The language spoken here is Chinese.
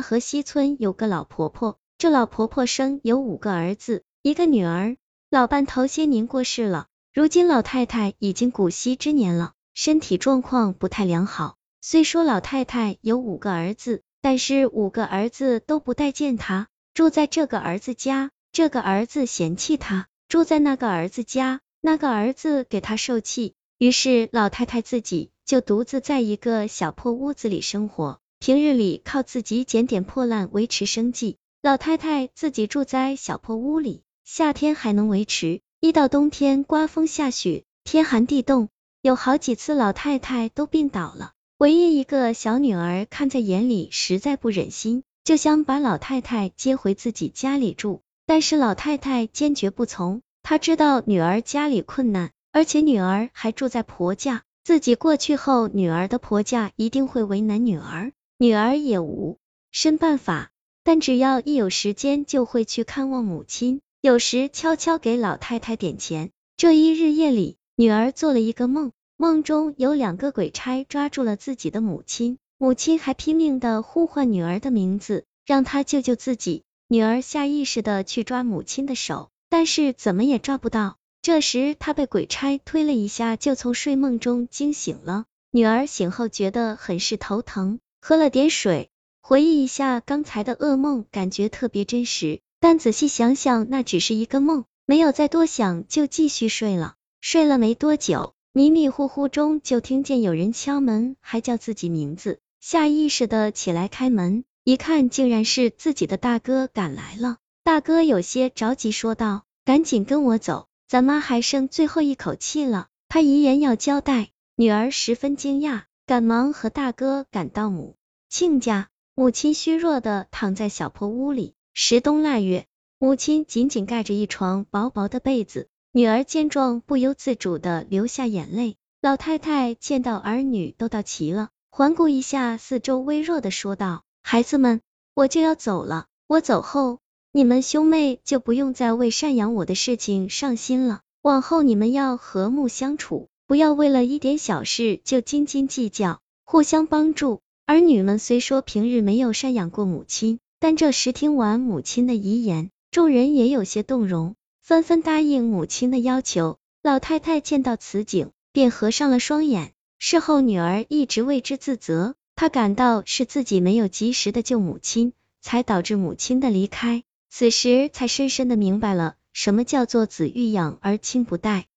河西村有个老婆婆，这老婆婆生有五个儿子，一个女儿。老伴头些年过世了，如今老太太已经古稀之年了，身体状况不太良好。虽说老太太有五个儿子，但是五个儿子都不待见她，住在这个儿子家，这个儿子嫌弃她；住在那个儿子家，那个儿子给她受气。于是老太太自己就独自在一个小破屋子里生活，平日里靠自己捡点破烂维持生计。老太太自己住在小破屋里。夏天还能维持，一到冬天刮风下雪，天寒地冻，有好几次老太太都病倒了。唯一一个小女儿看在眼里，实在不忍心，就想把老太太接回自己家里住。但是老太太坚决不从，她知道女儿家里困难，而且女儿还住在婆家，自己过去后，女儿的婆家一定会为难女儿，女儿也无甚办法。但只要一有时间，就会去看望母亲。有时悄悄给老太太点钱。这一日夜里，女儿做了一个梦，梦中有两个鬼差抓住了自己的母亲，母亲还拼命的呼唤女儿的名字，让她救救自己。女儿下意识的去抓母亲的手，但是怎么也抓不到。这时，她被鬼差推了一下，就从睡梦中惊醒了。女儿醒后觉得很是头疼，喝了点水，回忆一下刚才的噩梦，感觉特别真实。但仔细想想，那只是一个梦，没有再多想，就继续睡了。睡了没多久，迷迷糊糊中就听见有人敲门，还叫自己名字。下意识的起来开门，一看竟然是自己的大哥赶来了。大哥有些着急说道：“赶紧跟我走，咱妈还剩最后一口气了。”他遗言要交代。女儿十分惊讶，赶忙和大哥赶到母亲家。母亲虚弱的躺在小破屋里。时冬腊月，母亲紧紧盖着一床薄薄的被子。女儿见状，不由自主的流下眼泪。老太太见到儿女都到齐了，环顾一下四周，微弱的说道：“孩子们，我就要走了。我走后，你们兄妹就不用再为赡养我的事情上心了。往后你们要和睦相处，不要为了一点小事就斤斤计较，互相帮助。”儿女们虽说平日没有赡养过母亲。但这时听完母亲的遗言，众人也有些动容，纷纷答应母亲的要求。老太太见到此景，便合上了双眼。事后女儿一直为之自责，她感到是自己没有及时的救母亲，才导致母亲的离开。此时才深深的明白了什么叫做子欲养而亲不待。